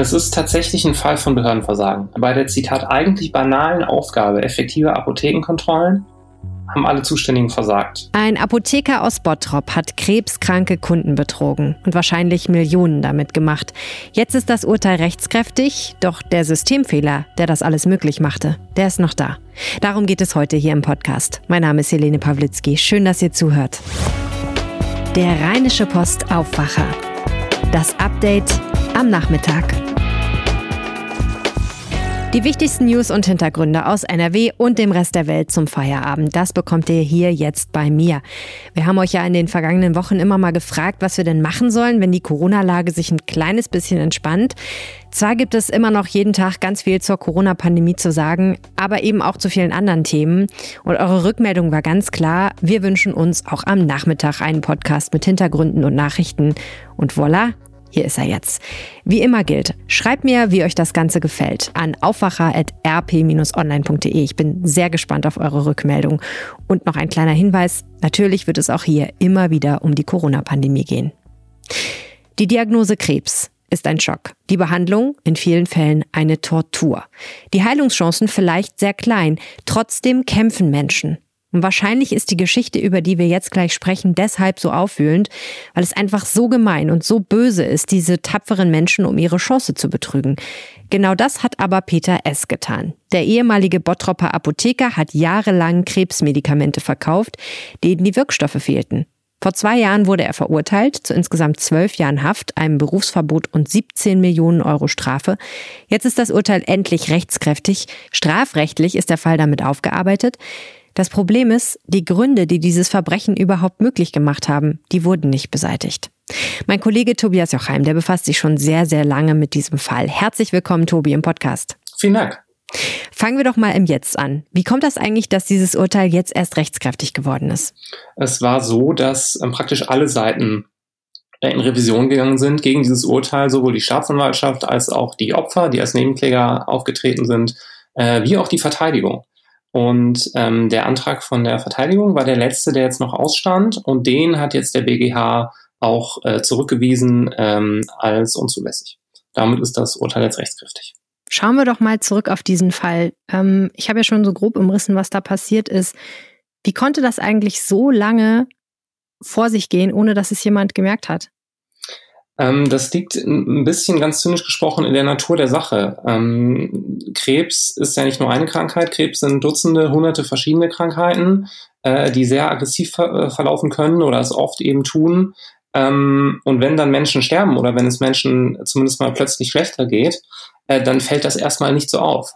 Es ist tatsächlich ein Fall von Behördenversagen. Bei der Zitat eigentlich banalen Aufgabe effektiver Apothekenkontrollen haben alle Zuständigen versagt. Ein Apotheker aus Bottrop hat krebskranke Kunden betrogen und wahrscheinlich Millionen damit gemacht. Jetzt ist das Urteil rechtskräftig, doch der Systemfehler, der das alles möglich machte, der ist noch da. Darum geht es heute hier im Podcast. Mein Name ist Helene Pawlitzki. Schön, dass ihr zuhört. Der Rheinische Post Aufwacher. Das Update am Nachmittag. Die wichtigsten News und Hintergründe aus NRW und dem Rest der Welt zum Feierabend, das bekommt ihr hier jetzt bei mir. Wir haben euch ja in den vergangenen Wochen immer mal gefragt, was wir denn machen sollen, wenn die Corona-Lage sich ein kleines bisschen entspannt. Zwar gibt es immer noch jeden Tag ganz viel zur Corona-Pandemie zu sagen, aber eben auch zu vielen anderen Themen. Und eure Rückmeldung war ganz klar, wir wünschen uns auch am Nachmittag einen Podcast mit Hintergründen und Nachrichten. Und voilà, hier ist er jetzt. Wie immer gilt, schreibt mir, wie euch das Ganze gefällt, an aufwacher.rp-online.de. Ich bin sehr gespannt auf eure Rückmeldung. Und noch ein kleiner Hinweis, natürlich wird es auch hier immer wieder um die Corona-Pandemie gehen. Die Diagnose Krebs ist ein Schock. Die Behandlung in vielen Fällen eine Tortur. Die Heilungschancen vielleicht sehr klein. Trotzdem kämpfen Menschen. Und wahrscheinlich ist die Geschichte, über die wir jetzt gleich sprechen, deshalb so aufwühlend, weil es einfach so gemein und so böse ist, diese tapferen Menschen um ihre Chance zu betrügen. Genau das hat aber Peter S. getan. Der ehemalige Bottropper Apotheker hat jahrelang Krebsmedikamente verkauft, denen die Wirkstoffe fehlten. Vor zwei Jahren wurde er verurteilt zu insgesamt zwölf Jahren Haft, einem Berufsverbot und 17 Millionen Euro Strafe. Jetzt ist das Urteil endlich rechtskräftig. Strafrechtlich ist der Fall damit aufgearbeitet. Das Problem ist, die Gründe, die dieses Verbrechen überhaupt möglich gemacht haben, die wurden nicht beseitigt. Mein Kollege Tobias Jochheim, der befasst sich schon sehr, sehr lange mit diesem Fall. Herzlich willkommen, Tobi, im Podcast. Vielen Dank. Fangen wir doch mal im Jetzt an. Wie kommt das eigentlich, dass dieses Urteil jetzt erst rechtskräftig geworden ist? Es war so, dass ähm, praktisch alle Seiten äh, in Revision gegangen sind gegen dieses Urteil, sowohl die Staatsanwaltschaft als auch die Opfer, die als Nebenkläger aufgetreten sind, äh, wie auch die Verteidigung. Und ähm, der Antrag von der Verteidigung war der letzte, der jetzt noch ausstand. Und den hat jetzt der BGH auch äh, zurückgewiesen ähm, als unzulässig. Damit ist das Urteil jetzt rechtskräftig. Schauen wir doch mal zurück auf diesen Fall. Ähm, ich habe ja schon so grob umrissen, was da passiert ist. Wie konnte das eigentlich so lange vor sich gehen, ohne dass es jemand gemerkt hat? Ähm, das liegt ein bisschen ganz zynisch gesprochen in der Natur der Sache. Ähm, Krebs ist ja nicht nur eine Krankheit. Krebs sind Dutzende, hunderte verschiedene Krankheiten, äh, die sehr aggressiv ver äh, verlaufen können oder es oft eben tun. Ähm, und wenn dann Menschen sterben oder wenn es Menschen zumindest mal plötzlich schlechter geht, äh, dann fällt das erstmal nicht so auf.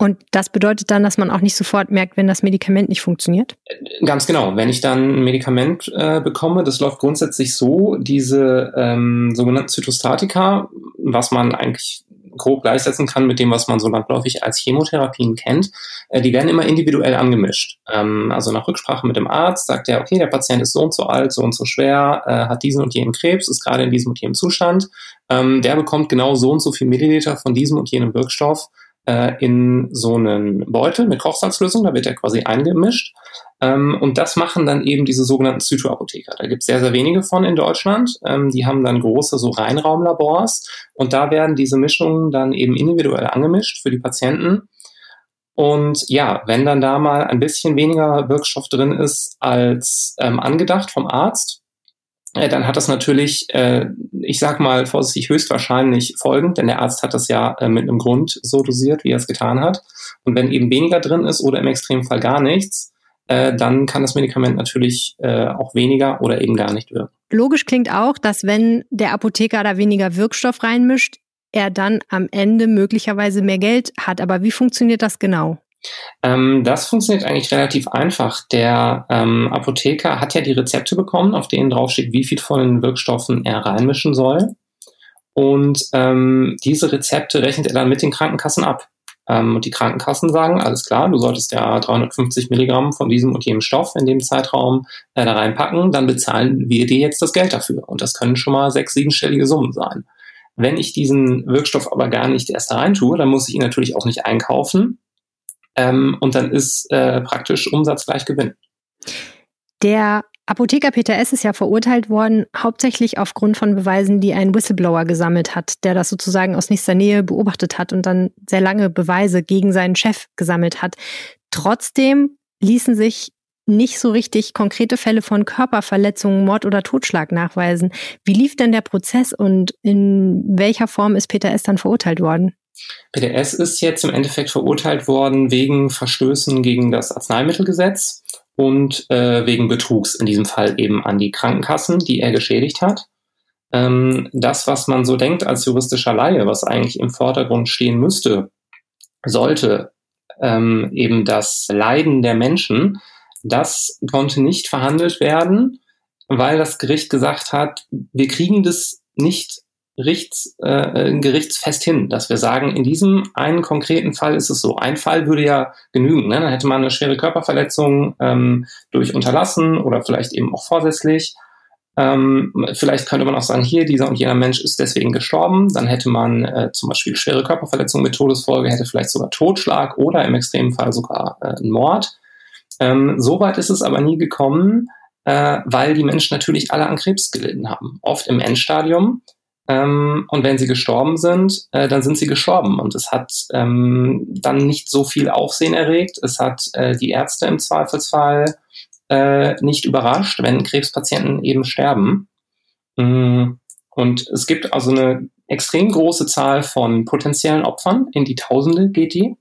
Und das bedeutet dann, dass man auch nicht sofort merkt, wenn das Medikament nicht funktioniert? Ganz genau. Wenn ich dann ein Medikament äh, bekomme, das läuft grundsätzlich so, diese ähm, sogenannten Zytostatika, was man eigentlich grob gleichsetzen kann mit dem, was man so landläufig als Chemotherapien kennt, äh, die werden immer individuell angemischt. Ähm, also nach Rücksprache mit dem Arzt sagt er, okay, der Patient ist so und so alt, so und so schwer, äh, hat diesen und jenen Krebs, ist gerade in diesem und jenem Zustand. Ähm, der bekommt genau so und so viel Milliliter von diesem und jenem Wirkstoff äh, in so einen Beutel mit Kochsalzlösung, da wird er quasi eingemischt. Ähm, und das machen dann eben diese sogenannten Zytoapotheker. Da gibt es sehr, sehr wenige von in Deutschland. Ähm, die haben dann große so Reinraumlabors und da werden diese Mischungen dann eben individuell angemischt für die Patienten. Und ja, wenn dann da mal ein bisschen weniger Wirkstoff drin ist als ähm, angedacht vom Arzt, dann hat das natürlich, äh, ich sag mal vorsichtig, höchstwahrscheinlich Folgen, denn der Arzt hat das ja äh, mit einem Grund so dosiert, wie er es getan hat. Und wenn eben weniger drin ist oder im Extremfall gar nichts, äh, dann kann das Medikament natürlich äh, auch weniger oder eben gar nicht wirken. Logisch klingt auch, dass wenn der Apotheker da weniger Wirkstoff reinmischt, er dann am Ende möglicherweise mehr Geld hat. Aber wie funktioniert das genau? Ähm, das funktioniert eigentlich relativ einfach. Der ähm, Apotheker hat ja die Rezepte bekommen, auf denen draufsteht, wie viel von den Wirkstoffen er reinmischen soll. Und ähm, diese Rezepte rechnet er dann mit den Krankenkassen ab. Ähm, und die Krankenkassen sagen, alles klar, du solltest ja 350 Milligramm von diesem und jenem Stoff in dem Zeitraum äh, da reinpacken, dann bezahlen wir dir jetzt das Geld dafür. Und das können schon mal sechs, siebenstellige Summen sein. Wenn ich diesen Wirkstoff aber gar nicht erst da rein tue, dann muss ich ihn natürlich auch nicht einkaufen ähm, und dann ist äh, praktisch Umsatz gleich Gewinn. Der Apotheker Peter S. ist ja verurteilt worden, hauptsächlich aufgrund von Beweisen, die ein Whistleblower gesammelt hat, der das sozusagen aus nächster Nähe beobachtet hat und dann sehr lange Beweise gegen seinen Chef gesammelt hat. Trotzdem ließen sich nicht so richtig konkrete Fälle von Körperverletzungen, Mord oder Totschlag nachweisen. Wie lief denn der Prozess und in welcher Form ist Peter S. dann verurteilt worden? Peter S. ist jetzt im Endeffekt verurteilt worden wegen Verstößen gegen das Arzneimittelgesetz und äh, wegen Betrugs, in diesem Fall eben an die Krankenkassen, die er geschädigt hat. Ähm, das, was man so denkt als juristischer Laie, was eigentlich im Vordergrund stehen müsste, sollte ähm, eben das Leiden der Menschen, das konnte nicht verhandelt werden, weil das Gericht gesagt hat, wir kriegen das nicht Gerichts, äh, gerichtsfest hin, dass wir sagen, in diesem einen konkreten Fall ist es so. Ein Fall würde ja genügen. Ne? Dann hätte man eine schwere Körperverletzung ähm, durch Unterlassen oder vielleicht eben auch vorsätzlich. Ähm, vielleicht könnte man auch sagen, hier, dieser und jener Mensch ist deswegen gestorben. Dann hätte man äh, zum Beispiel schwere Körperverletzung mit Todesfolge, hätte vielleicht sogar Totschlag oder im extremen Fall sogar äh, einen Mord. Ähm, Soweit ist es aber nie gekommen, äh, weil die Menschen natürlich alle an Krebs gelitten haben. Oft im Endstadium. Ähm, und wenn sie gestorben sind, äh, dann sind sie gestorben. Und es hat ähm, dann nicht so viel Aufsehen erregt. Es hat äh, die Ärzte im Zweifelsfall äh, nicht überrascht, wenn Krebspatienten eben sterben. Mm, und es gibt also eine extrem große Zahl von potenziellen Opfern. In die Tausende geht die.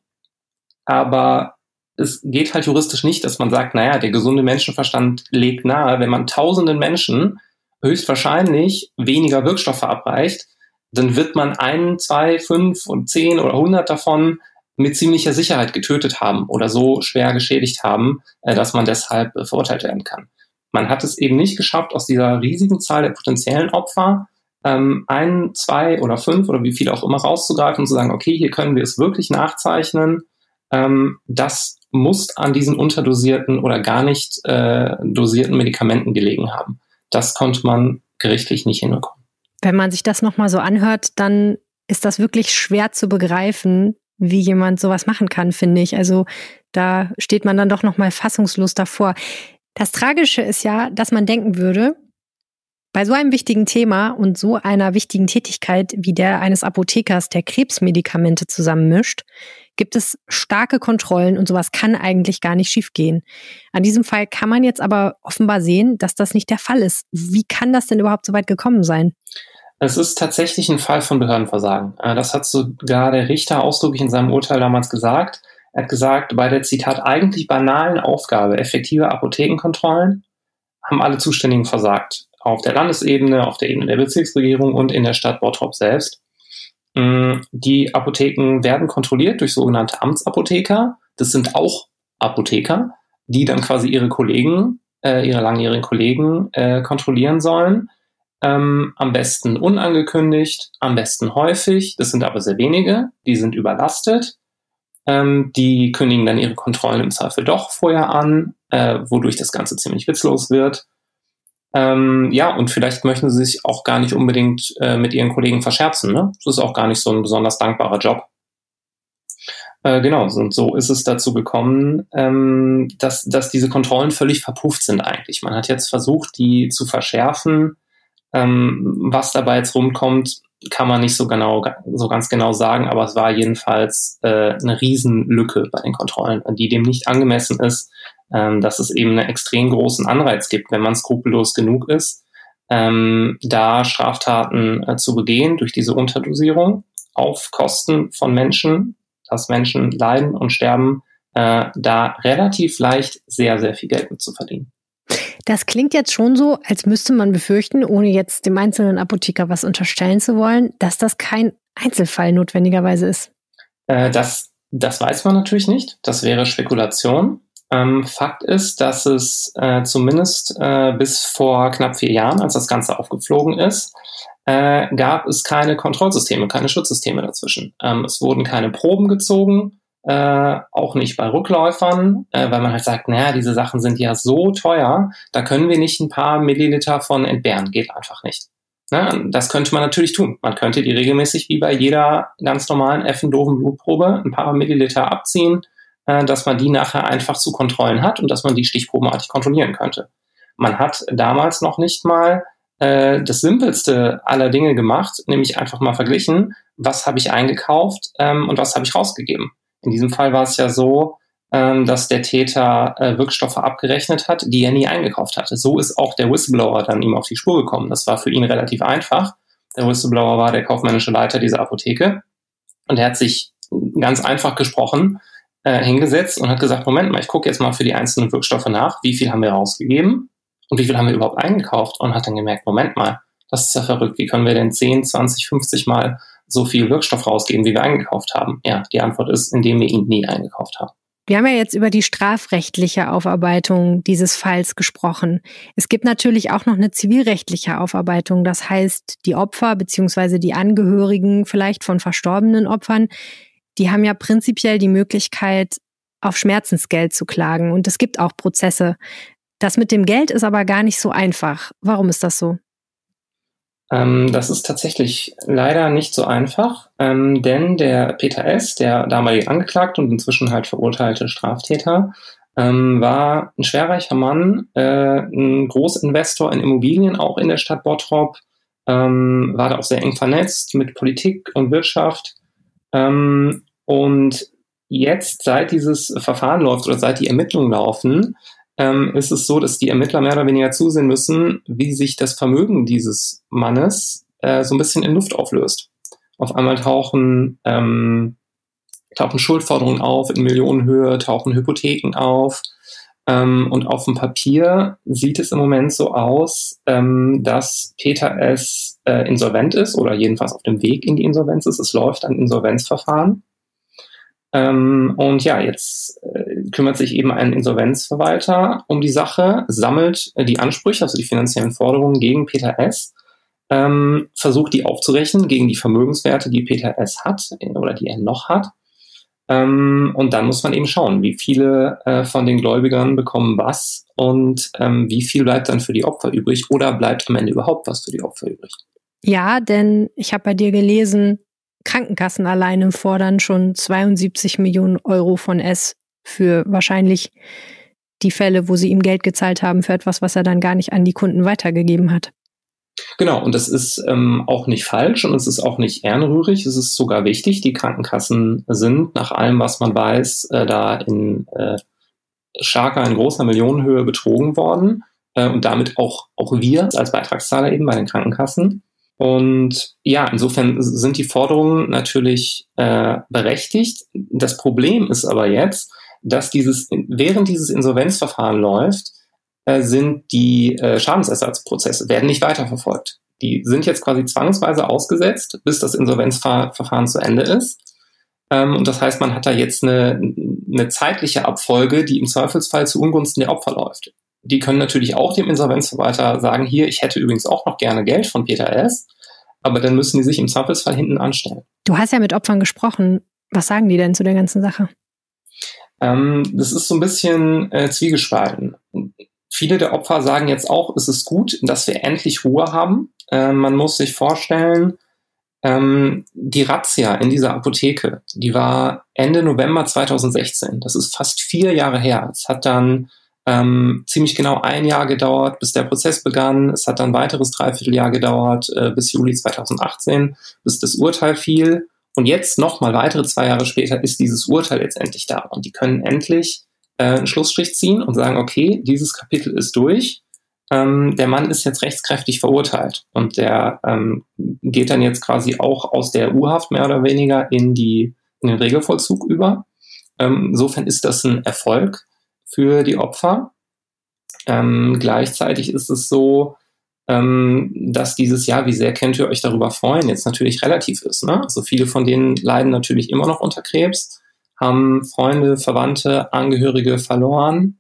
Aber es geht halt juristisch nicht, dass man sagt, naja, der gesunde Menschenverstand legt nahe, wenn man tausenden Menschen höchstwahrscheinlich weniger Wirkstoffe verabreicht, dann wird man ein, zwei, fünf und zehn oder hundert davon mit ziemlicher Sicherheit getötet haben oder so schwer geschädigt haben, äh, dass man deshalb äh, verurteilt werden kann. Man hat es eben nicht geschafft, aus dieser riesigen Zahl der potenziellen Opfer ähm, ein, zwei oder fünf oder wie viele auch immer rauszugreifen und zu sagen, okay, hier können wir es wirklich nachzeichnen. Ähm, das muss an diesen unterdosierten oder gar nicht äh, dosierten Medikamenten gelegen haben. Das konnte man gerichtlich nicht hinbekommen. Wenn man sich das nochmal so anhört, dann ist das wirklich schwer zu begreifen, wie jemand sowas machen kann, finde ich. Also da steht man dann doch nochmal fassungslos davor. Das Tragische ist ja, dass man denken würde, bei so einem wichtigen Thema und so einer wichtigen Tätigkeit wie der eines Apothekers, der Krebsmedikamente zusammenmischt, gibt es starke Kontrollen und sowas kann eigentlich gar nicht schiefgehen. An diesem Fall kann man jetzt aber offenbar sehen, dass das nicht der Fall ist. Wie kann das denn überhaupt so weit gekommen sein? Es ist tatsächlich ein Fall von Behördenversagen. Äh, das hat sogar der Richter ausdrücklich in seinem Urteil damals gesagt. Er hat gesagt, bei der Zitat eigentlich banalen Aufgabe effektiver Apothekenkontrollen haben alle Zuständigen versagt auf der Landesebene, auf der Ebene der Bezirksregierung und in der Stadt Bottrop selbst. Mm, die Apotheken werden kontrolliert durch sogenannte Amtsapotheker. Das sind auch Apotheker, die dann quasi ihre Kollegen, äh, ihre langjährigen Kollegen äh, kontrollieren sollen. Ähm, am besten unangekündigt, am besten häufig. Das sind aber sehr wenige. Die sind überlastet. Ähm, die kündigen dann ihre Kontrollen im Zweifel doch vorher an, äh, wodurch das Ganze ziemlich witzlos wird. Ähm, ja, und vielleicht möchten sie sich auch gar nicht unbedingt äh, mit ihren Kollegen verscherzen. Ne? Das ist auch gar nicht so ein besonders dankbarer Job. Äh, genau, und so ist es dazu gekommen, ähm, dass, dass diese Kontrollen völlig verpufft sind eigentlich. Man hat jetzt versucht, die zu verschärfen. Ähm, was dabei jetzt rumkommt, kann man nicht so genau, so ganz genau sagen, aber es war jedenfalls äh, eine Riesenlücke bei den Kontrollen, die dem nicht angemessen ist ähm, dass es eben einen extrem großen Anreiz gibt, wenn man skrupellos genug ist, ähm, da Straftaten äh, zu begehen durch diese Unterdosierung auf Kosten von Menschen, dass Menschen leiden und sterben, äh, da relativ leicht sehr, sehr viel Geld mit zu verdienen. Das klingt jetzt schon so, als müsste man befürchten, ohne jetzt dem einzelnen Apotheker was unterstellen zu wollen, dass das kein Einzelfall notwendigerweise ist. Äh, das, das weiß man natürlich nicht. Das wäre Spekulation. Ähm, Fakt ist, dass es äh, zumindest äh, bis vor knapp vier Jahren, als das Ganze aufgeflogen ist, äh, gab es keine Kontrollsysteme, keine Schutzsysteme dazwischen. Ähm, es wurden keine Proben gezogen, äh, auch nicht bei Rückläufern, äh, weil man halt sagt, naja, diese Sachen sind ja so teuer, da können wir nicht ein paar Milliliter von entbehren, geht einfach nicht. Na, das könnte man natürlich tun. Man könnte die regelmäßig wie bei jeder ganz normalen effendoven Blutprobe ein paar Milliliter abziehen, dass man die nachher einfach zu Kontrollen hat und dass man die stichprobenartig kontrollieren könnte. Man hat damals noch nicht mal äh, das simpelste aller Dinge gemacht, nämlich einfach mal verglichen, was habe ich eingekauft ähm, und was habe ich rausgegeben. In diesem Fall war es ja so, ähm, dass der Täter äh, Wirkstoffe abgerechnet hat, die er nie eingekauft hatte. So ist auch der Whistleblower dann ihm auf die Spur gekommen. Das war für ihn relativ einfach. Der Whistleblower war der kaufmännische Leiter dieser Apotheke und er hat sich ganz einfach gesprochen äh, hingesetzt und hat gesagt, Moment mal, ich gucke jetzt mal für die einzelnen Wirkstoffe nach, wie viel haben wir rausgegeben und wie viel haben wir überhaupt eingekauft und hat dann gemerkt, Moment mal, das ist ja verrückt, wie können wir denn 10, 20, 50 Mal so viel Wirkstoff rausgeben, wie wir eingekauft haben? Ja, die Antwort ist, indem wir ihn nie eingekauft haben. Wir haben ja jetzt über die strafrechtliche Aufarbeitung dieses Falls gesprochen. Es gibt natürlich auch noch eine zivilrechtliche Aufarbeitung. Das heißt, die Opfer beziehungsweise die Angehörigen vielleicht von verstorbenen Opfern, die haben ja prinzipiell die Möglichkeit, auf Schmerzensgeld zu klagen. Und es gibt auch Prozesse. Das mit dem Geld ist aber gar nicht so einfach. Warum ist das so? Ähm, das ist tatsächlich leider nicht so einfach, ähm, denn der Peter S., der damalige Angeklagte und inzwischen halt verurteilte Straftäter, ähm, war ein schwerreicher Mann, äh, ein Großinvestor in Immobilien, auch in der Stadt Bottrop, ähm, war da auch sehr eng vernetzt mit Politik und Wirtschaft. Ähm, und jetzt, seit dieses Verfahren läuft oder seit die Ermittlungen laufen, ähm, ist es so, dass die Ermittler mehr oder weniger zusehen müssen, wie sich das Vermögen dieses Mannes äh, so ein bisschen in Luft auflöst. Auf einmal tauchen, ähm, tauchen Schuldforderungen auf in Millionenhöhe, tauchen Hypotheken auf. Ähm, und auf dem Papier sieht es im Moment so aus, ähm, dass Peter S. Äh, insolvent ist oder jedenfalls auf dem Weg in die Insolvenz ist. Es läuft ein Insolvenzverfahren. Ähm, und ja, jetzt äh, kümmert sich eben ein Insolvenzverwalter um die Sache, sammelt äh, die Ansprüche, also die finanziellen Forderungen gegen Peter S., ähm, versucht die aufzurechnen gegen die Vermögenswerte, die Peter S. hat äh, oder die er noch hat. Ähm, und dann muss man eben schauen, wie viele äh, von den Gläubigern bekommen was und ähm, wie viel bleibt dann für die Opfer übrig oder bleibt am Ende überhaupt was für die Opfer übrig. Ja, denn ich habe bei dir gelesen, Krankenkassen alleine fordern schon 72 Millionen Euro von S für wahrscheinlich die Fälle, wo sie ihm Geld gezahlt haben für etwas, was er dann gar nicht an die Kunden weitergegeben hat. Genau, und das ist ähm, auch nicht falsch und es ist auch nicht ehrenrührig, es ist sogar wichtig. Die Krankenkassen sind nach allem, was man weiß, äh, da in äh, starker, in großer Millionenhöhe betrogen worden äh, und damit auch, auch wir als Beitragszahler eben bei den Krankenkassen. Und ja, insofern sind die Forderungen natürlich äh, berechtigt. Das Problem ist aber jetzt, dass dieses, während dieses Insolvenzverfahren läuft, äh, sind die äh, Schadensersatzprozesse, werden nicht weiterverfolgt. Die sind jetzt quasi zwangsweise ausgesetzt, bis das Insolvenzverfahren zu Ende ist. Ähm, und das heißt, man hat da jetzt eine, eine zeitliche Abfolge, die im Zweifelsfall zu Ungunsten der Opfer läuft. Die können natürlich auch dem Insolvenzverwalter sagen, hier, ich hätte übrigens auch noch gerne Geld von Peter S., aber dann müssen die sich im Zweifelsfall hinten anstellen. Du hast ja mit Opfern gesprochen. Was sagen die denn zu der ganzen Sache? Ähm, das ist so ein bisschen äh, zwiegespalten. Viele der Opfer sagen jetzt auch, es ist gut, dass wir endlich Ruhe haben. Äh, man muss sich vorstellen, ähm, die Razzia in dieser Apotheke, die war Ende November 2016. Das ist fast vier Jahre her. Es hat dann ähm, ziemlich genau ein Jahr gedauert, bis der Prozess begann. Es hat dann ein weiteres Dreivierteljahr gedauert, äh, bis Juli 2018, bis das Urteil fiel. Und jetzt nochmal weitere zwei Jahre später ist dieses Urteil jetzt endlich da. Und die können endlich äh, einen Schlussstrich ziehen und sagen, okay, dieses Kapitel ist durch. Ähm, der Mann ist jetzt rechtskräftig verurteilt. Und der ähm, geht dann jetzt quasi auch aus der U-Haft mehr oder weniger in, die, in den Regelvollzug über. Ähm, insofern ist das ein Erfolg für die Opfer. Ähm, gleichzeitig ist es so, ähm, dass dieses Jahr, wie sehr könnt ihr euch darüber freuen, jetzt natürlich relativ ist. Ne? Also viele von denen leiden natürlich immer noch unter Krebs, haben Freunde, Verwandte, Angehörige verloren.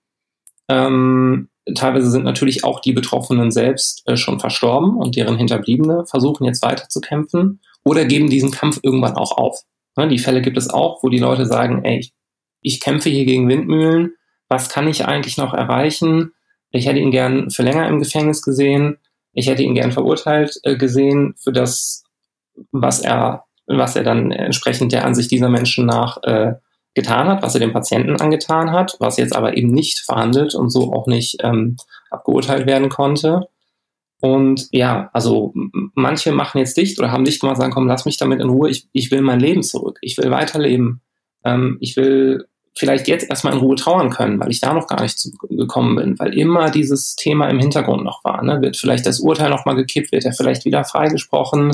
Ähm, teilweise sind natürlich auch die Betroffenen selbst äh, schon verstorben und deren Hinterbliebene versuchen jetzt weiterzukämpfen oder geben diesen Kampf irgendwann auch auf. Ne? Die Fälle gibt es auch, wo die Leute sagen, ey, ich, ich kämpfe hier gegen Windmühlen, was kann ich eigentlich noch erreichen? Ich hätte ihn gern für länger im Gefängnis gesehen. Ich hätte ihn gern verurteilt äh, gesehen für das, was er, was er dann entsprechend der Ansicht dieser Menschen nach äh, getan hat, was er dem Patienten angetan hat, was jetzt aber eben nicht verhandelt und so auch nicht ähm, abgeurteilt werden konnte. Und ja, also manche machen jetzt dicht oder haben dicht gemacht, sagen, komm, lass mich damit in Ruhe, ich, ich will mein Leben zurück, ich will weiterleben, ähm, ich will vielleicht jetzt erstmal in Ruhe trauern können, weil ich da noch gar nicht gekommen bin, weil immer dieses Thema im Hintergrund noch war. Ne? Wird vielleicht das Urteil nochmal gekippt, wird er vielleicht wieder freigesprochen,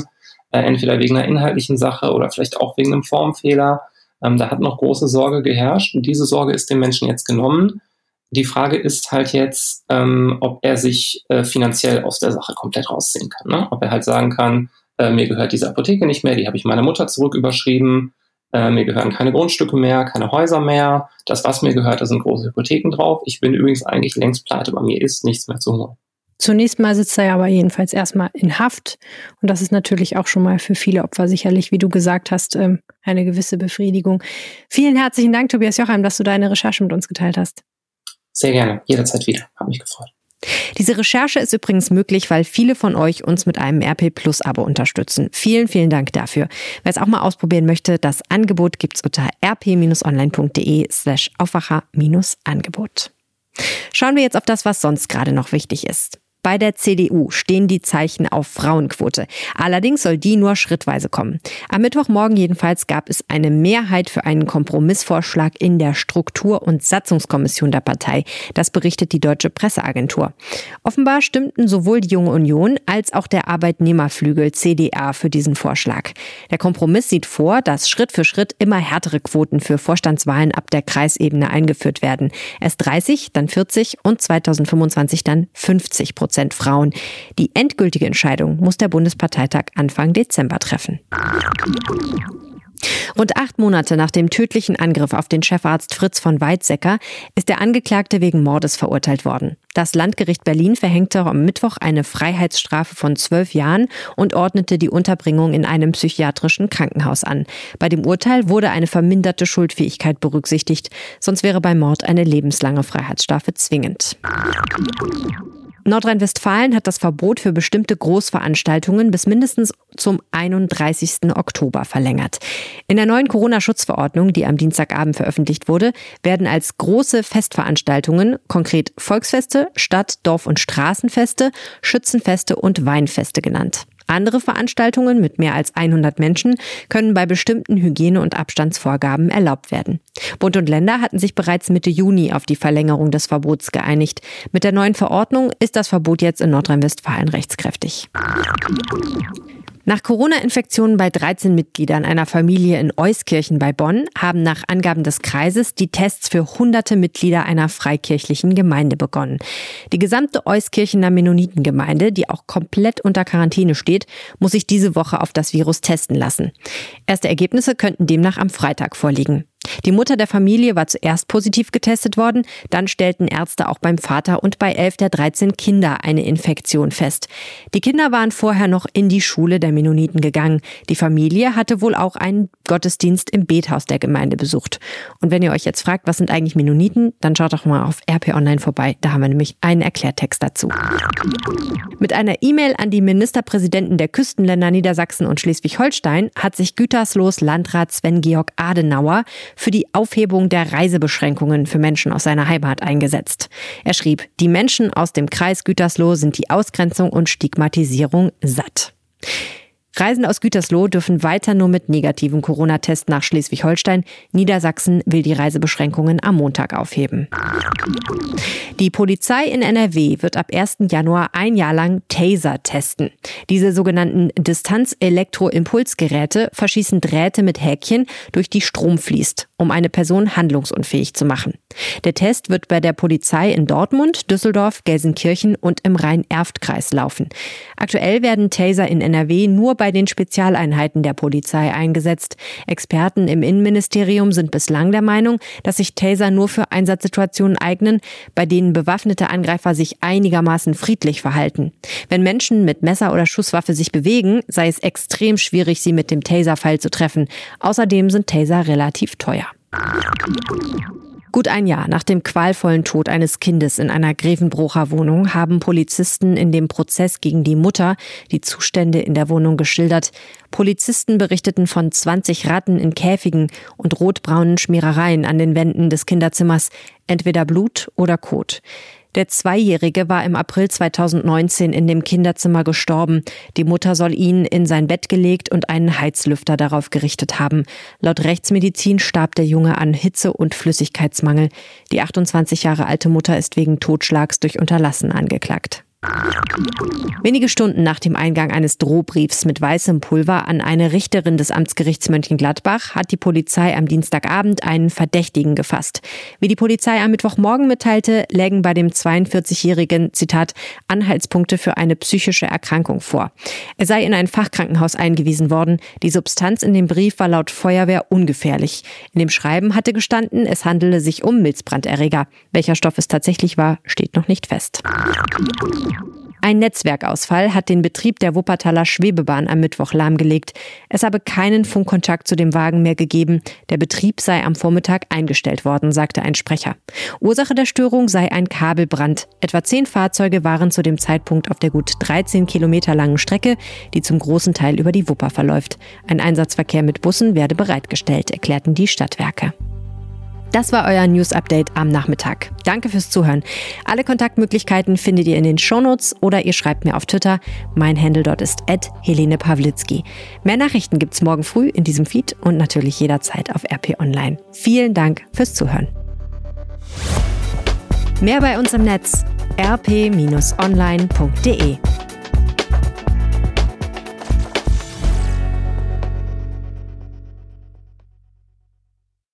äh, entweder wegen einer inhaltlichen Sache oder vielleicht auch wegen einem Formfehler. Ähm, da hat noch große Sorge geherrscht und diese Sorge ist dem Menschen jetzt genommen. Die Frage ist halt jetzt, ähm, ob er sich äh, finanziell aus der Sache komplett rausziehen kann. Ne? Ob er halt sagen kann, äh, mir gehört diese Apotheke nicht mehr, die habe ich meiner Mutter zurücküberschrieben, äh, mir gehören keine Grundstücke mehr, keine Häuser mehr. Das, was mir gehört, da sind große Hypotheken drauf. Ich bin übrigens eigentlich längst pleite, bei mir ist nichts mehr zu holen. Zunächst mal sitzt er ja aber jedenfalls erstmal in Haft. Und das ist natürlich auch schon mal für viele Opfer sicherlich, wie du gesagt hast, ähm, eine gewisse Befriedigung. Vielen herzlichen Dank, Tobias Jochheim, dass du deine Recherche mit uns geteilt hast. Sehr gerne, jederzeit wieder. Hat mich gefreut. Diese Recherche ist übrigens möglich, weil viele von euch uns mit einem RP Plus Abo unterstützen. Vielen, vielen Dank dafür. Wer es auch mal ausprobieren möchte, das Angebot gibt's unter rp-online.de slash Aufwacher-Angebot. Schauen wir jetzt auf das, was sonst gerade noch wichtig ist. Bei der CDU stehen die Zeichen auf Frauenquote. Allerdings soll die nur schrittweise kommen. Am Mittwochmorgen jedenfalls gab es eine Mehrheit für einen Kompromissvorschlag in der Struktur- und Satzungskommission der Partei. Das berichtet die Deutsche Presseagentur. Offenbar stimmten sowohl die Junge Union als auch der Arbeitnehmerflügel CDA für diesen Vorschlag. Der Kompromiss sieht vor, dass Schritt für Schritt immer härtere Quoten für Vorstandswahlen ab der Kreisebene eingeführt werden. Erst 30, dann 40 und 2025 dann 50 Prozent. Prozent Frauen. Die endgültige Entscheidung muss der Bundesparteitag Anfang Dezember treffen. Rund acht Monate nach dem tödlichen Angriff auf den Chefarzt Fritz von Weizsäcker ist der Angeklagte wegen Mordes verurteilt worden. Das Landgericht Berlin verhängte am Mittwoch eine Freiheitsstrafe von zwölf Jahren und ordnete die Unterbringung in einem psychiatrischen Krankenhaus an. Bei dem Urteil wurde eine verminderte Schuldfähigkeit berücksichtigt, sonst wäre bei Mord eine lebenslange Freiheitsstrafe zwingend. Nordrhein-Westfalen hat das Verbot für bestimmte Großveranstaltungen bis mindestens zum 31. Oktober verlängert. In der neuen Corona-Schutzverordnung, die am Dienstagabend veröffentlicht wurde, werden als große Festveranstaltungen konkret Volksfeste, Stadt-, Dorf- und Straßenfeste, Schützenfeste und Weinfeste genannt. Andere Veranstaltungen mit mehr als 100 Menschen können bei bestimmten Hygiene- und Abstandsvorgaben erlaubt werden. Bund und Länder hatten sich bereits Mitte Juni auf die Verlängerung des Verbots geeinigt. Mit der neuen Verordnung ist das Verbot jetzt in Nordrhein-Westfalen rechtskräftig. Nach Corona-Infektionen bei 13 Mitgliedern einer Familie in Euskirchen bei Bonn haben nach Angaben des Kreises die Tests für hunderte Mitglieder einer freikirchlichen Gemeinde begonnen. Die gesamte Euskirchener Mennonitengemeinde, die auch komplett unter Quarantäne steht, muss sich diese Woche auf das Virus testen lassen. Erste Ergebnisse könnten demnach am Freitag vorliegen. Die Mutter der Familie war zuerst positiv getestet worden, dann stellten Ärzte auch beim Vater und bei elf der 13 Kinder eine Infektion fest. Die Kinder waren vorher noch in die Schule der Mennoniten gegangen. Die Familie hatte wohl auch einen Gottesdienst im Bethaus der Gemeinde besucht. Und wenn ihr euch jetzt fragt, was sind eigentlich Mennoniten, dann schaut doch mal auf RP Online vorbei. Da haben wir nämlich einen Erklärtext dazu. Mit einer E-Mail an die Ministerpräsidenten der Küstenländer Niedersachsen und Schleswig-Holstein hat sich Güterslohs Landrat Sven-Georg Adenauer für die Aufhebung der Reisebeschränkungen für Menschen aus seiner Heimat eingesetzt. Er schrieb, die Menschen aus dem Kreis Gütersloh sind die Ausgrenzung und Stigmatisierung satt. Reisende aus Gütersloh dürfen weiter nur mit negativen Corona-Test nach Schleswig-Holstein. Niedersachsen will die Reisebeschränkungen am Montag aufheben. Die Polizei in NRW wird ab 1. Januar ein Jahr lang Taser testen. Diese sogenannten Distanz-Elektro-Impulsgeräte verschießen Drähte mit Häkchen, durch die Strom fließt, um eine Person handlungsunfähig zu machen. Der Test wird bei der Polizei in Dortmund, Düsseldorf, Gelsenkirchen und im Rhein-Erft-Kreis laufen. Aktuell werden Taser in NRW nur bei den Spezialeinheiten der Polizei eingesetzt. Experten im Innenministerium sind bislang der Meinung, dass sich Taser nur für Einsatzsituationen eignen, bei denen bewaffnete Angreifer sich einigermaßen friedlich verhalten. Wenn Menschen mit Messer oder Schusswaffe sich bewegen, sei es extrem schwierig, sie mit dem Taser-Fall zu treffen. Außerdem sind Taser relativ teuer. Gut ein Jahr nach dem qualvollen Tod eines Kindes in einer Grevenbrucher Wohnung haben Polizisten in dem Prozess gegen die Mutter die Zustände in der Wohnung geschildert. Polizisten berichteten von 20 Ratten in Käfigen und rotbraunen Schmierereien an den Wänden des Kinderzimmers, entweder Blut oder Kot. Der Zweijährige war im April 2019 in dem Kinderzimmer gestorben. Die Mutter soll ihn in sein Bett gelegt und einen Heizlüfter darauf gerichtet haben. Laut Rechtsmedizin starb der Junge an Hitze- und Flüssigkeitsmangel. Die 28 Jahre alte Mutter ist wegen Totschlags durch Unterlassen angeklagt. Wenige Stunden nach dem Eingang eines Drohbriefs mit weißem Pulver an eine Richterin des Amtsgerichts Mönchengladbach hat die Polizei am Dienstagabend einen Verdächtigen gefasst. Wie die Polizei am Mittwochmorgen mitteilte, lägen bei dem 42-jährigen, Zitat, Anhaltspunkte für eine psychische Erkrankung vor. Er sei in ein Fachkrankenhaus eingewiesen worden. Die Substanz in dem Brief war laut Feuerwehr ungefährlich. In dem Schreiben hatte gestanden, es handele sich um Milzbranderreger. Welcher Stoff es tatsächlich war, steht noch nicht fest. Ein Netzwerkausfall hat den Betrieb der Wuppertaler Schwebebahn am Mittwoch lahmgelegt. Es habe keinen Funkkontakt zu dem Wagen mehr gegeben. Der Betrieb sei am Vormittag eingestellt worden, sagte ein Sprecher. Ursache der Störung sei ein Kabelbrand. Etwa zehn Fahrzeuge waren zu dem Zeitpunkt auf der gut 13 Kilometer langen Strecke, die zum großen Teil über die Wupper verläuft. Ein Einsatzverkehr mit Bussen werde bereitgestellt, erklärten die Stadtwerke. Das war euer News Update am Nachmittag. Danke fürs Zuhören. Alle Kontaktmöglichkeiten findet ihr in den Shownotes oder ihr schreibt mir auf Twitter. Mein Handle dort ist Helene Pawlitzki. Mehr Nachrichten gibt's morgen früh in diesem Feed und natürlich jederzeit auf RP Online. Vielen Dank fürs Zuhören. Mehr bei uns im Netz rp-online.de